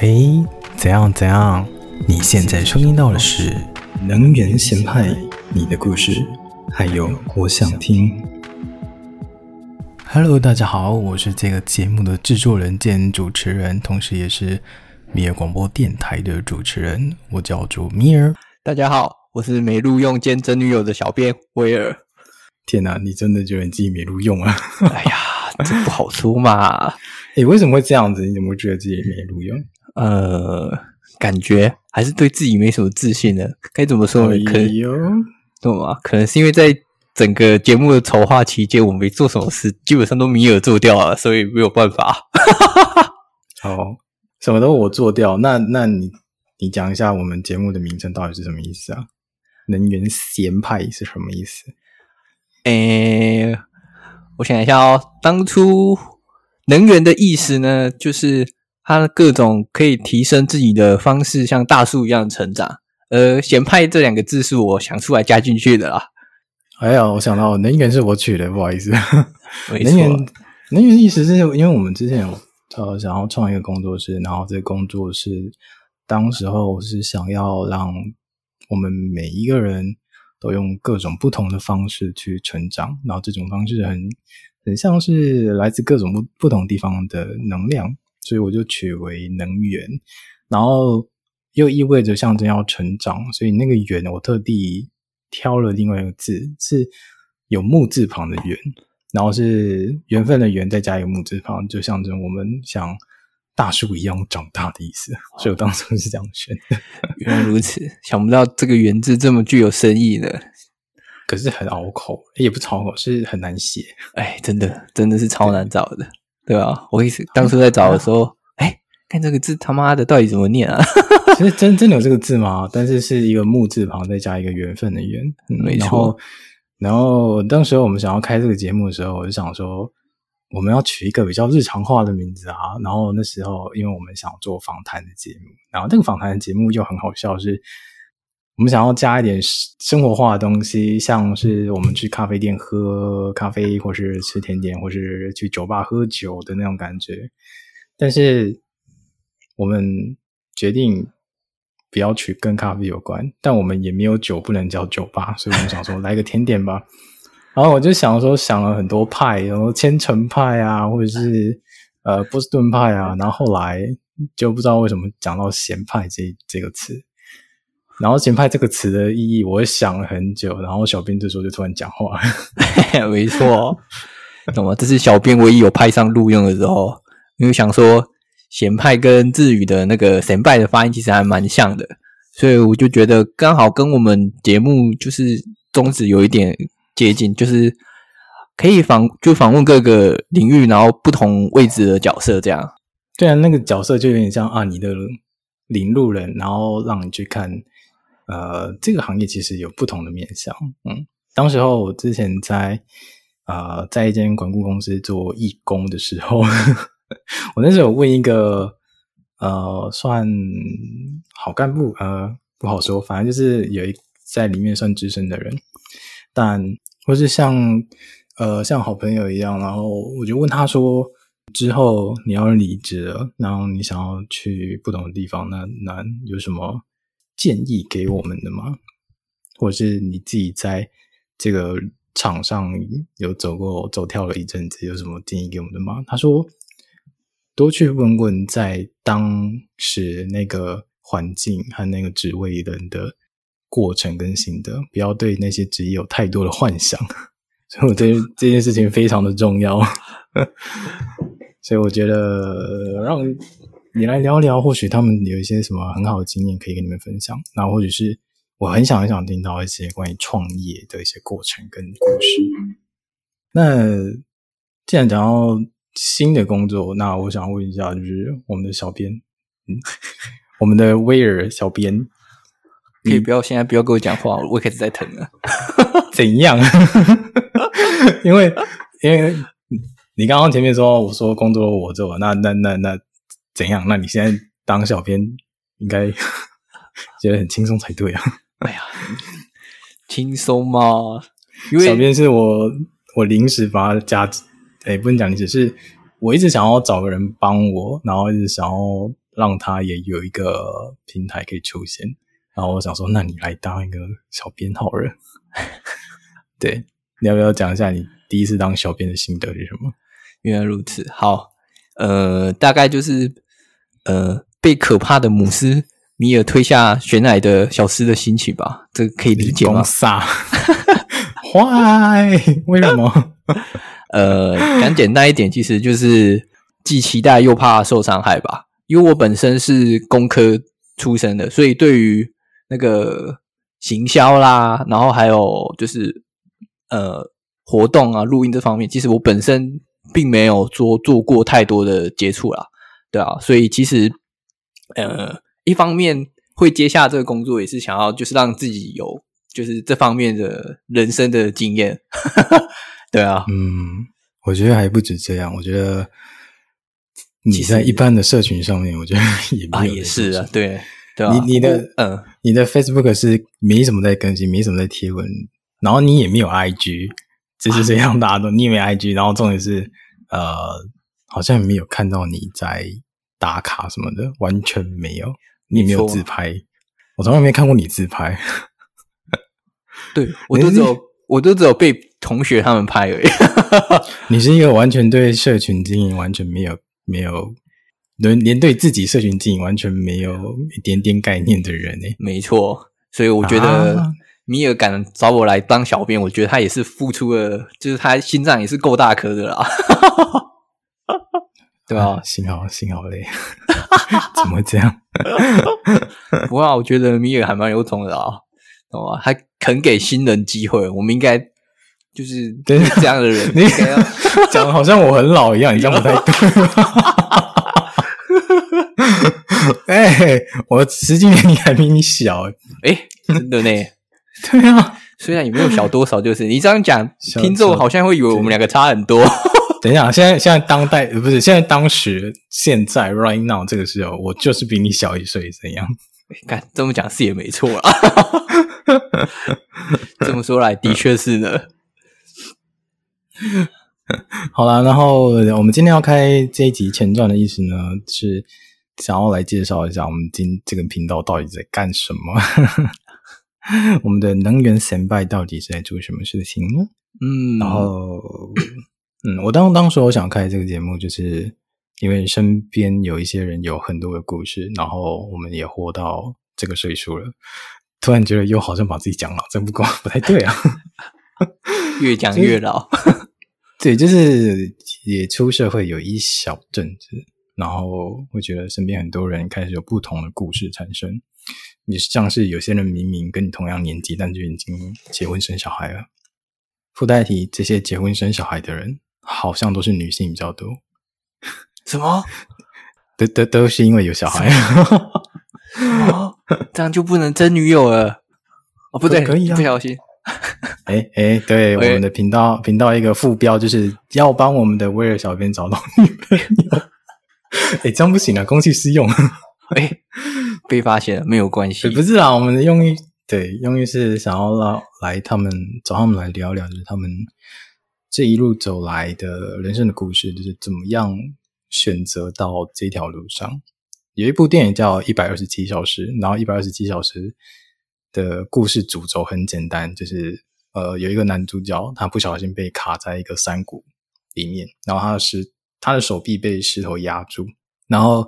哎，怎样怎样？你现在收听到的是能源闲派，你的故事，还有我想听。Hello，大家好，我是这个节目的制作人兼主持人，同时也是米尔广播电台的主持人，我叫做米尔。大家好，我是没录用兼真女友的小编威尔。天哪，你真的觉得你自己没录用啊？哎呀，这不好说嘛。哎，为什么会这样子？你怎么会觉得自己没录用？呃，感觉还是对自己没什么自信的。该怎么说呢？可能，懂吗？可能是因为在整个节目的筹划期间，我没做什么事，基本上都米尔做掉了，所以没有办法。好，什么都我做掉。那那你你讲一下我们节目的名称到底是什么意思啊？能源闲派是什么意思？诶，我想一下哦，当初。能源的意思呢，就是它的各种可以提升自己的方式，像大树一样成长。呃“咸派”这两个字是我想出来加进去的啦。哎呀，我想到能源是我取的，不好意思。能源，能源的意思是因为我们之前有呃想要创一个工作室，然后这个工作室当时候是想要让我们每一个人都用各种不同的方式去成长，然后这种方式很。很像是来自各种不不同地方的能量，所以我就取为能源，然后又意味着象征要成长，所以那个源我特地挑了另外一个字，是有木字旁的源，然后是缘分的缘再加一个木字旁，就象征我们像大树一样长大的意思，所以我当初是这样选的。原来如此，想不到这个源字这么具有深意呢。可是很拗口，也不拗口，是很难写。哎，真的，真的是超难找的，对啊？我一直当初在找的时候，哎、嗯，看这个字，他妈的，到底怎么念啊？其实真真的有这个字吗？但是是一个木字旁，再加一个缘分的缘，嗯、没错。然后，当时我们想要开这个节目的时候，我就想说，我们要取一个比较日常化的名字啊。然后那时候，因为我们想做访谈的节目，然后那个访谈的节目又很好笑，是。我们想要加一点生活化的东西，像是我们去咖啡店喝咖啡，或是吃甜点，或是去酒吧喝酒的那种感觉。但是我们决定不要去跟咖啡有关，但我们也没有酒不能叫酒吧，所以我们想说来个甜点吧。然后我就想说想了很多派，然后千层派啊，或者是呃波士顿派啊，然后后来就不知道为什么讲到咸派这这个词。然后“咸派”这个词的意义，我想了很久。然后小编这时候就突然讲话，没错，懂吗？这是小编唯一有派上录用的时候，因为想说“咸派”跟日语的那个“咸派”的发音其实还蛮像的，所以我就觉得刚好跟我们节目就是宗旨有一点接近，就是可以访就访问各个领域，然后不同位置的角色这样。对啊，那个角色就有点像啊，你的领路人，然后让你去看。呃，这个行业其实有不同的面向。嗯，当时候我之前在呃在一间管顾公司做义工的时候，我那时候问一个呃算好干部，呃不好说，反正就是有一在里面算资深的人，但或是像呃像好朋友一样，然后我就问他说，之后你要离职了，然后你想要去不同的地方，那那有什么？建议给我们的吗？或者是你自己在这个场上有走过走跳了一阵子，有什么建议给我们的吗？他说：多去问问在当时那个环境和那个职位人的过程跟心得，不要对那些职业有太多的幻想。所以我觉得 这件事情非常的重要。所以我觉得让。你来聊聊，或许他们有一些什么很好的经验可以跟你们分享。那或许是我很想很想听到一些关于创业的一些过程跟故事。那既然讲到新的工作，那我想问一下，就是我们的小编，嗯，我们的威尔小编，可以不要现在不要跟我讲话，我也开始在疼了。怎样？因为因为你刚刚前面说我说工作我做，那那那那。那怎样？那你现在当小编应该 觉得很轻松才对啊！哎呀，轻松吗？因为小编是我我临时把他加，哎，不能讲临时，是我一直想要找个人帮我，然后一直想要让他也有一个平台可以出现。然后我想说，那你来当一个小编好了。对，你要不要讲一下你第一次当小编的心得是什么？原来如此，好，呃，大概就是呃，被可怕的母斯米尔推下悬崖的小斯的心情吧，这个可以理解吗？杀坏？为什么？呃，讲简单一点，其实就是既期待又怕受伤害吧。因为我本身是工科出身的，所以对于那个行销啦，然后还有就是呃活动啊、录音这方面，其实我本身并没有做做过太多的接触啦，对啊，所以其实呃一方面会接下这个工作，也是想要就是让自己有就是这方面的人生的经验，对啊，嗯，我觉得还不止这样，我觉得你在一般的社群上面，我觉得也没有啊，也是啊，对。对啊，你你的嗯，你的 Facebook 是没什么在更新，没什么在贴文，然后你也没有 IG，就是这样大家都你也没有 IG，然后重点是呃，好像也没有看到你在打卡什么的，完全没有，你也没有自拍，我从来没看过你自拍，对我都只有我都只有被同学他们拍而已，你是一个完全对社群经营完全没有没有。连连对自己社群经营完全没有一点点概念的人呢？没错，所以我觉得米尔敢找我来当小编，我觉得他也是付出了，就是他心脏也是够大颗的啦。对啊，心好心好累，怎么会这样？不过我觉得米尔还蛮有种的啊，懂吗？还肯给新人机会，我们应该就是这样的人。你讲的好像我很老一样，你这样不太对。哎、欸，我十几年你还比你小哎、欸，真的呢？对啊，虽然也没有小多少，就是你这样讲，听众好像会以为我们两个差很多。等一下，现在现在当代不是现在当时现在 right now 这个时候，我就是比你小一岁，怎样？看、欸、这么讲是也没错啦。这么说来，的确是呢。好啦，然后我们今天要开这一集前传的意思呢是。想要来介绍一下我们今这个频道到底在干什么？我们的能源显摆到底是在做什么事情呢？嗯，然后，嗯，我当当时我想开这个节目，就是因为身边有一些人有很多的故事，然后我们也活到这个岁数了，突然觉得又好像把自己讲老，这不光不太对啊，越讲越老。对，就是也出社会有一小阵子。然后会觉得身边很多人开始有不同的故事产生，你像是有些人明明跟你同样年纪，但就已经结婚生小孩了。附带提，这些结婚生小孩的人，好像都是女性比较多。什么？都都都是因为有小孩。哦，这样就不能真女友了？哦，不对，可以啊，不小心。哎哎，对，我们的频道频道一个副标就是要帮我们的威尔小编找到女朋友。哎，这样不行啊！公器私用，哎，被发现了没有关系。不是啊，我们的用意，对，用意是想要让来他们找他们来聊聊，就是他们这一路走来的人生的故事，就是怎么样选择到这条路上。有一部电影叫《一百二十七小时》，然后《一百二十七小时》的故事主轴很简单，就是呃，有一个男主角他不小心被卡在一个山谷里面，然后他是。他的手臂被石头压住，然后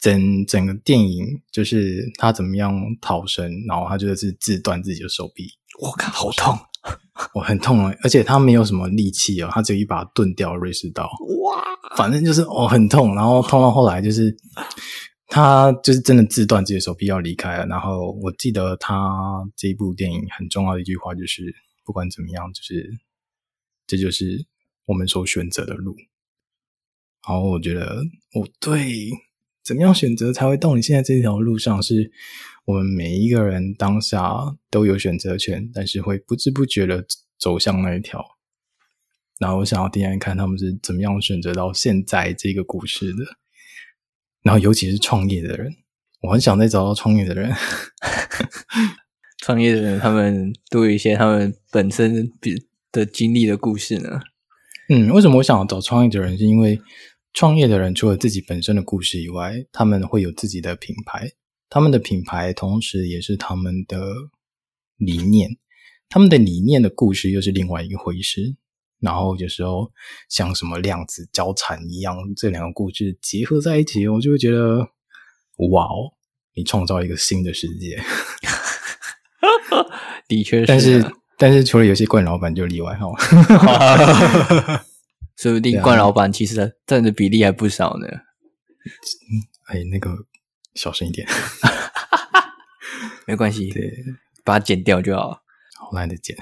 整整个电影就是他怎么样逃生，然后他就是自断自己的手臂。我靠，好痛！我很痛啊，而且他没有什么力气哦，他只有一把钝掉瑞士刀。哇，反正就是哦很痛，然后痛到后来就是他就是真的自断自己的手臂要离开了。然后我记得他这一部电影很重要的一句话就是：不管怎么样，就是这就是我们所选择的路。然后我觉得，哦，对，怎么样选择才会到你现在这条路上？是我们每一个人当下都有选择权，但是会不知不觉的走向那一条。然后我想要听听看他们是怎么样选择到现在这个故事的。然后尤其是创业的人，我很想再找到创业的人。创业的人，他们都有一些他们本身比的经历的故事呢。嗯，为什么我想要找创业的人？是因为创业的人除了自己本身的故事以外，他们会有自己的品牌，他们的品牌同时也是他们的理念，他们的理念的故事又是另外一回事。然后有时候像什么量子交缠一样，这两个故事结合在一起，我就会觉得，哇哦，你创造一个新的世界。的确是，但是但是除了有些怪老板就例外哈。说不定冠老板其实占的比例还不少呢。嗯，哎，那个小声一点，没关系，对，把它剪掉就好。好懒得剪。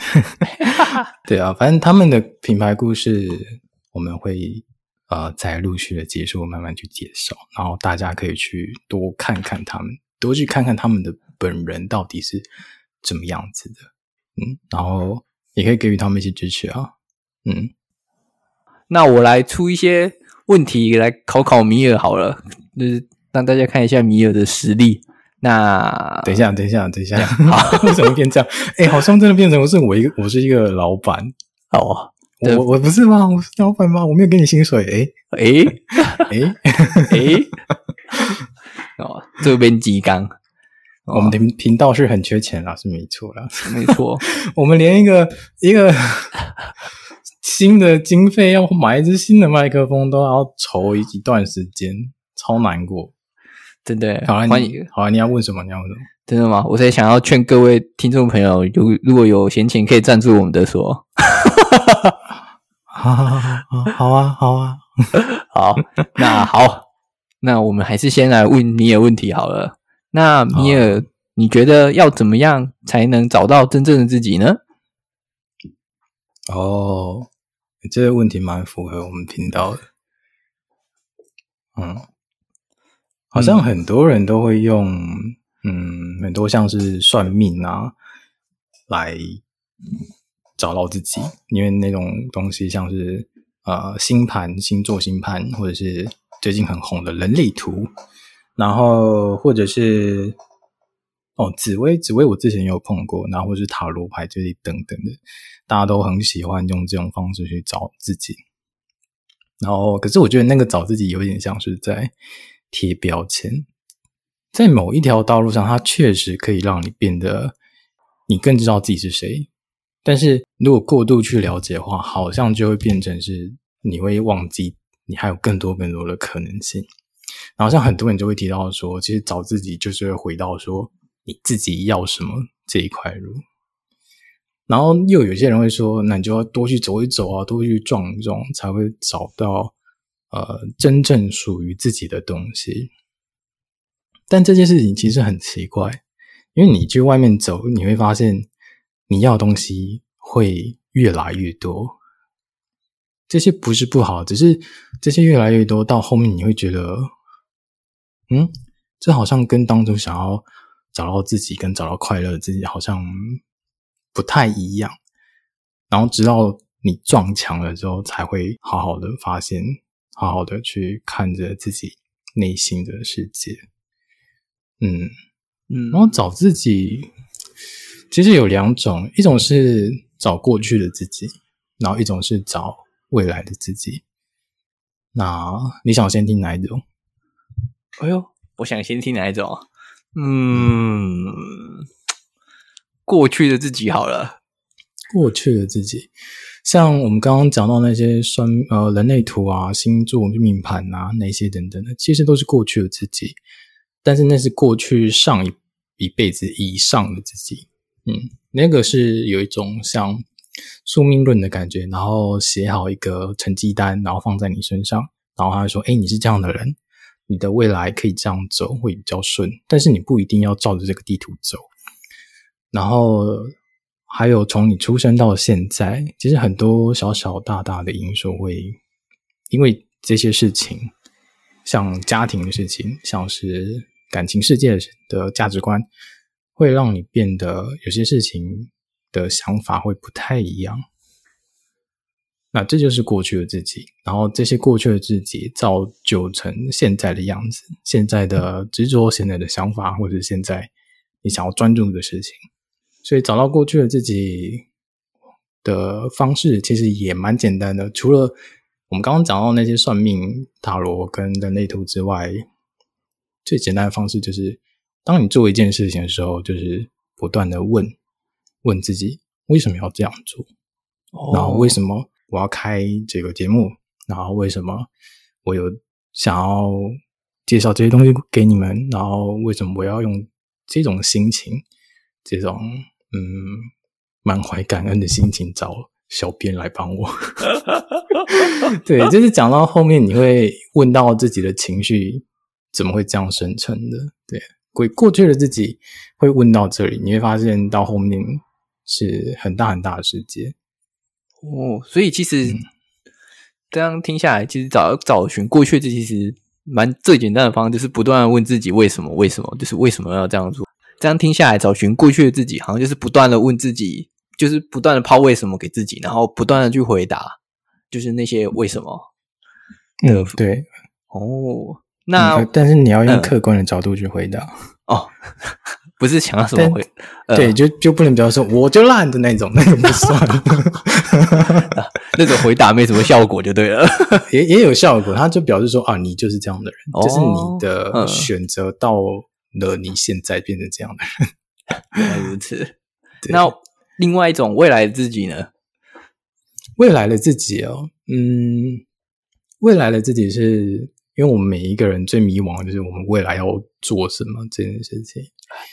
对啊，反正他们的品牌故事我们会呃在陆续的结束，慢慢去介绍，然后大家可以去多看看他们，多去看看他们的本人到底是怎么样子的，嗯，然后也可以给予他们一些支持啊，嗯。那我来出一些问题来考考米尔好了，就是让大家看一下米尔的实力。那等一下，等一下，等一下，好，为什么变这样？哎、欸，好像真的变成我是我一个，我是一个老板哦。我我不是吗？我是老板吗？我没有给你薪水。哎哎哎 哎！哦，这边鸡缸，我们的频道是很缺钱啦，是没错啦，没错。我们连一个一个。新的经费要买一支新的麦克风都要筹一段时间，超难过，真的。好了，欢迎。好了，你要问什么？你要问什么？真的吗？我在想要劝各位听众朋友，如如果有闲钱可以赞助我们的说，好好好好好啊，好啊，好。那好，那我们还是先来问米尔问题好了。那米尔，你觉得要怎么样才能找到真正的自己呢？哦。这个问题蛮符合我们频道的，嗯，好像很多人都会用，嗯，很多像是算命啊，来找到自己，因为那种东西像是呃星盘、星座星盘，或者是最近很红的人类图，然后或者是哦紫薇，紫薇我之前也有碰过，然后或是塔罗牌这些等等的。大家都很喜欢用这种方式去找自己，然后可是我觉得那个找自己有点像是在贴标签，在某一条道路上，它确实可以让你变得你更知道自己是谁，但是如果过度去了解的话，好像就会变成是你会忘记你还有更多更多的可能性。然后像很多人就会提到说，其实找自己就是会回到说你自己要什么这一块路。然后又有些人会说，那你就要多去走一走啊，多去撞一撞，才会找到呃真正属于自己的东西。但这件事情其实很奇怪，因为你去外面走，你会发现你要的东西会越来越多。这些不是不好，只是这些越来越多到后面，你会觉得，嗯，这好像跟当初想要找到自己跟找到快乐自己好像。不太一样，然后直到你撞墙了之后，才会好好的发现，好好的去看着自己内心的世界。嗯嗯，然后找自己，其实有两种，一种是找过去的自己，然后一种是找未来的自己。那你想先听哪一种？哎呦，我想先听哪一种？嗯。过去的自己好了，过去的自己，像我们刚刚讲到那些算呃人类图啊、星座命盘啊那些等等的，其实都是过去的自己，但是那是过去上一一辈子以上的自己，嗯，那个是有一种像宿命论的感觉，然后写好一个成绩单，然后放在你身上，然后他说：“诶，你是这样的人，你的未来可以这样走，会比较顺，但是你不一定要照着这个地图走。”然后还有从你出生到现在，其实很多小小大大的因素会，因为这些事情，像家庭的事情，像是感情世界的价值观，会让你变得有些事情的想法会不太一样。那这就是过去的自己，然后这些过去的自己造就成现在的样子，现在的执着，现在的想法，或者现在你想要专注的事情。所以找到过去的自己的方式其实也蛮简单的，除了我们刚刚讲到那些算命、塔罗跟人类图之外，最简单的方式就是，当你做一件事情的时候，就是不断的问问自己为什么要这样做，然后为什么我要开这个节目，然后为什么我有想要介绍这些东西给你们，然后为什么我要用这种心情，这种嗯满怀感恩的心情找小编来帮我。对，就是讲到后面，你会问到自己的情绪怎么会这样生成的？对，过过去的自己会问到这里，你会发现到后面是很大很大的世界。哦，所以其实这样听下来，其实找找寻过去这，其实蛮最简单的方式，就是不断的问自己为什么？为什么？就是为什么要这样做？这样听下来，找寻过去的自己，好像就是不断的问自己，就是不断的抛为什么给自己，然后不断的去回答。就是那些为什么？嗯，对，哦，那、嗯、但是你要用客观的角度去回答、嗯、哦，不是想要什么回？呃、对，就就不能比方说我就烂的那种，那种不算，那种回答没什么效果就对了，也也有效果，他就表示说啊，你就是这样的人，哦、就是你的选择到了你现在变成这样的人，原来如此。那另外一种未来的自己呢？未来的自己哦，嗯，未来的自己是因为我们每一个人最迷茫的就是我们未来要做什么这件事情，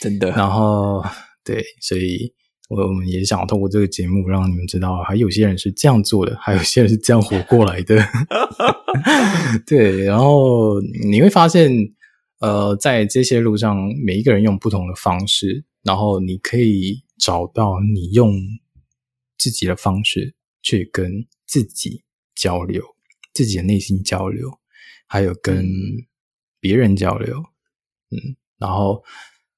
真的。然后对，所以我们也想通过这个节目让你们知道，还有些人是这样做的，还有些人是这样活过来的。对，然后你会发现，呃，在这些路上，每一个人用不同的方式，然后你可以找到你用自己的方式。去跟自己交流，自己的内心交流，还有跟别人交流，嗯，然后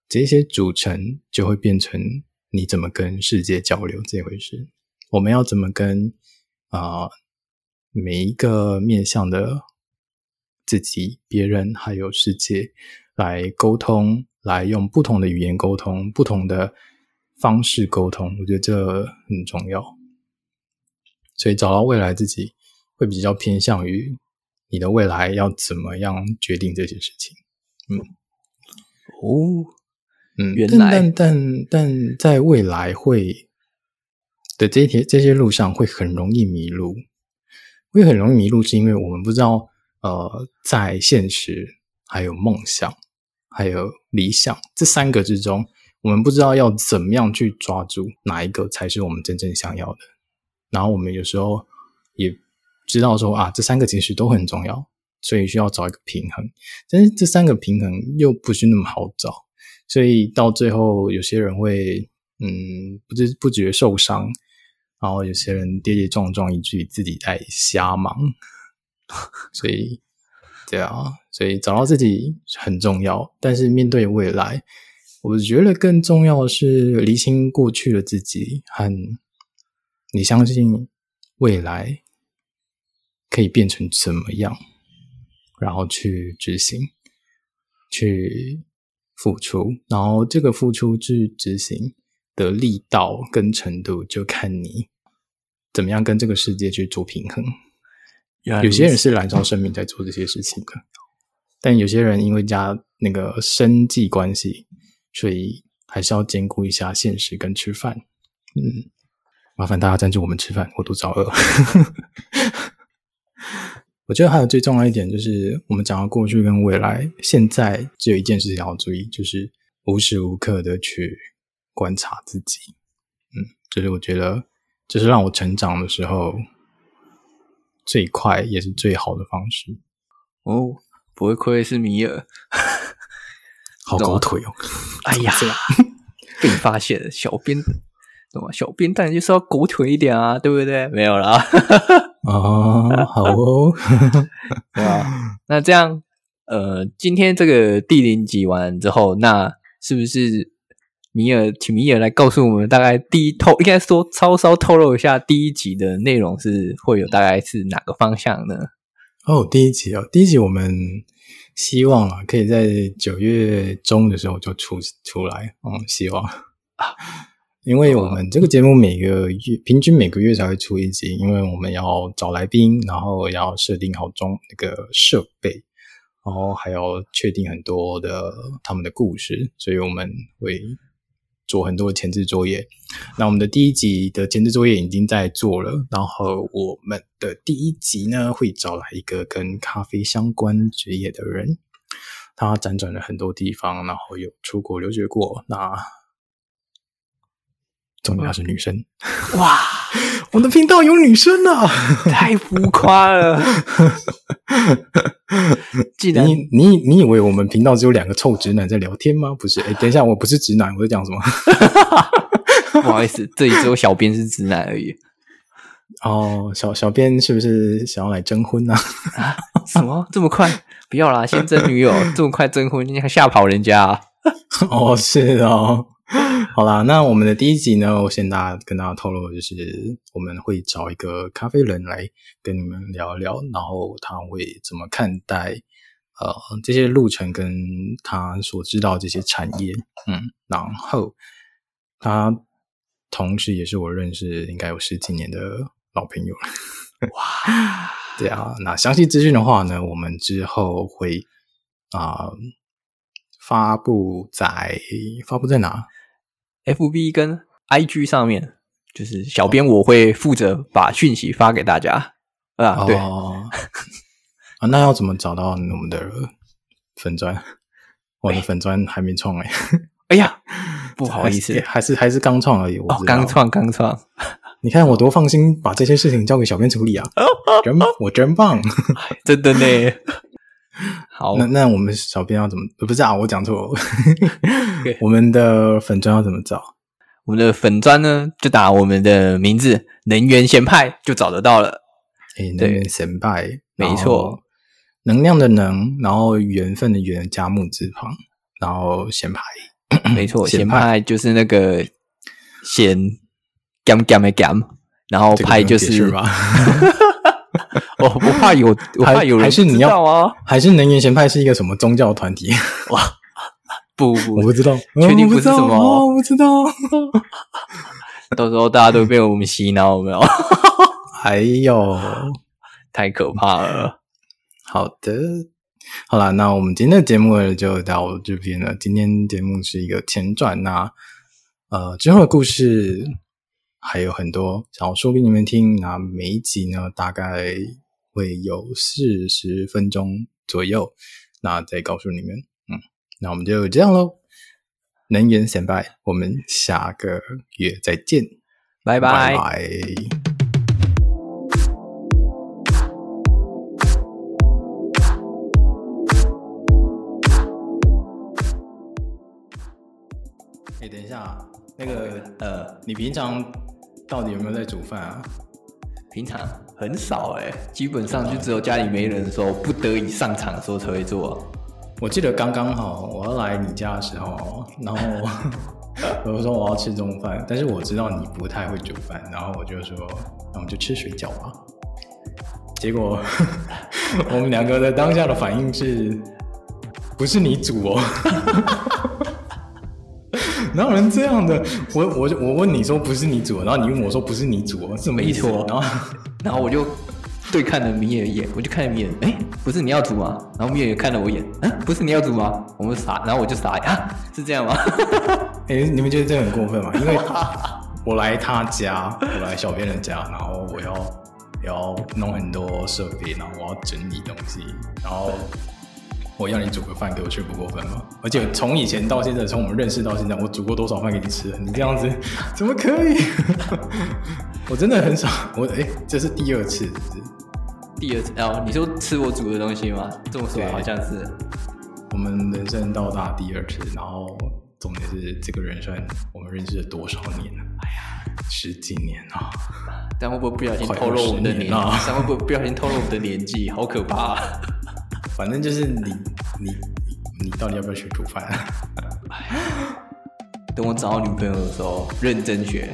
这些组成就会变成你怎么跟世界交流这回事。我们要怎么跟啊、呃、每一个面向的自己、别人还有世界来沟通，来用不同的语言沟通，不同的方式沟通，我觉得这很重要。所以找到未来自己会比较偏向于你的未来要怎么样决定这些事情，嗯，哦，嗯，原来，但但但但在未来会的这些这些路上会很容易迷路，会很容易迷路，是因为我们不知道呃，在现实还有梦想还有理想这三个之中，我们不知道要怎么样去抓住哪一个才是我们真正想要的。然后我们有时候也知道说啊，这三个其实都很重要，所以需要找一个平衡。但是这三个平衡又不是那么好找，所以到最后有些人会嗯，不知不觉受伤，然后有些人跌跌撞撞，以至于自己在瞎忙。所以对啊，所以找到自己很重要。但是面对未来，我觉得更重要的是厘清过去的自己和。你相信未来可以变成怎么样，然后去执行、去付出，然后这个付出去执行的力道跟程度，就看你怎么样跟这个世界去做平衡。有些人是燃烧生命在做这些事情的，但有些人因为家那个生计关系，所以还是要兼顾一下现实跟吃饭。嗯。麻烦大家赞助我们吃饭，我肚子好饿。我觉得还有最重要一点就是，我们讲到过去跟未来，现在只有一件事情要注意，就是无时无刻的去观察自己。嗯，就是我觉得，就是让我成长的时候最快也是最好的方式。哦，不会亏是米尔，好狗腿哦！哎呀，被你发现了，小编。小编当然就是要狗腿一点啊，对不对？没有啦。哦，好哦，对吧？那这样，呃，今天这个第零集完之后，那是不是米尔，请米尔来告诉我们，大概第一透，应该说稍稍透露一下第一集的内容是会有大概是哪个方向呢？哦，第一集哦，第一集我们希望啊，可以在九月中的时候就出出来，嗯，希望啊。因为我们这个节目每个月平均每个月才会出一集，因为我们要找来宾，然后要设定好装那个设备，然后还要确定很多的他们的故事，所以我们会做很多前置作业。那我们的第一集的前置作业已经在做了，然后我们的第一集呢，会找来一个跟咖啡相关职业的人，他辗转了很多地方，然后有出国留学过，那。重点是女生，哇！我的频道有女生啊，太浮夸了。既然你你你以为我们频道只有两个臭直男在聊天吗？不是，哎，等一下，我不是直男，我在讲什么？不好意思，这里只有小编是直男而已。哦，小小编是不是想要来征婚呢？啊？什么这么快？不要啦，先征女友，这么快征婚，你还吓跑人家啊？哦，是哦。好啦，那我们的第一集呢，我先大家跟大家透露，就是我们会找一个咖啡人来跟你们聊一聊，然后他会怎么看待呃这些路程跟他所知道这些产业，嗯，然后他同时也是我认识应该有十几年的老朋友了，哇，对啊，那详细资讯的话呢，我们之后会啊、呃、发布在发布在哪？F B 跟 I G 上面，就是小编我会负责把讯息发给大家、哦、啊。对啊，那要怎么找到我们的粉砖？我的粉砖还没创哎、欸，哎呀，不好意思，还是还是刚创而已。哦，刚创刚创，你看我多放心，把这些事情交给小编处理啊，真我真棒，真的呢。好，那那我们小编要怎么？不是啊，我讲错了。我们的粉砖要怎么找？我们的粉砖呢，就打我们的名字“能源咸派”就找得到了。哎、欸，能源咸派，没错，能量的能，然后缘分的缘加木字旁，然后咸派，没错，咸派就是那个咸，gam gam 的 gam，然后派就是。我不怕有，我怕有人知道啊？还是能源贤派是一个什么宗教团体？哇，不不，我不知道，确定不是什么？我不知道。到时候大家都被我们洗脑，有没有？哎呦，太可怕了。好的，好啦，那我们今天的节目就到这边了。今天节目是一个前传，那呃，之后的故事。还有很多想要说给你们听，那每一集呢，大概会有四十分钟左右，那再告诉你们，嗯，那我们就这样喽。能源显摆，我们下个月再见，拜拜。拜拜。哎，等一下，那个呃，你平常。到底有没有在煮饭啊？平常很少哎、欸，基本上就只有家里没人的时候，不得已上场的时候才会做。我记得刚刚好我要来你家的时候，然后 我就说我要吃中饭，但是我知道你不太会煮饭，然后我就说那我们就吃水饺吧。结果 我们两个的当下的反应是，不是你煮哦。哪有人这样的？我我我问你说不是你煮，然后你问我说不是你煮，是没错。然后然后我就对看了米野一眼，我就看了米野，哎，不是你要煮吗？然后米野也看了我一眼，嗯，不是你要煮吗？我们傻，然后我就傻呀，是这样吗？哎，你们觉得这很过分吗？因为 我来他家，我来小编的家，然后我要要弄很多设备，然后我要整理东西，然后。我要你煮个饭给我，吃不过分吗？而且从以前到现在，从我们认识到现在，我煮过多少饭给你吃？你这样子 怎么可以？我真的很少。我哎、欸，这是第二次是是？第二次哦？你说吃我煮的东西吗？这么说好像是。我们人生到达第二次，然后重点是这个人生，我们认识了多少年？哎呀，十几年啊！但会不会不小心透露我们的年纪？但会不会不小心透露我们的年纪？好可怕、啊！反正就是你，你，你到底要不要学煮饭？等我找到女朋友的时候，认真学。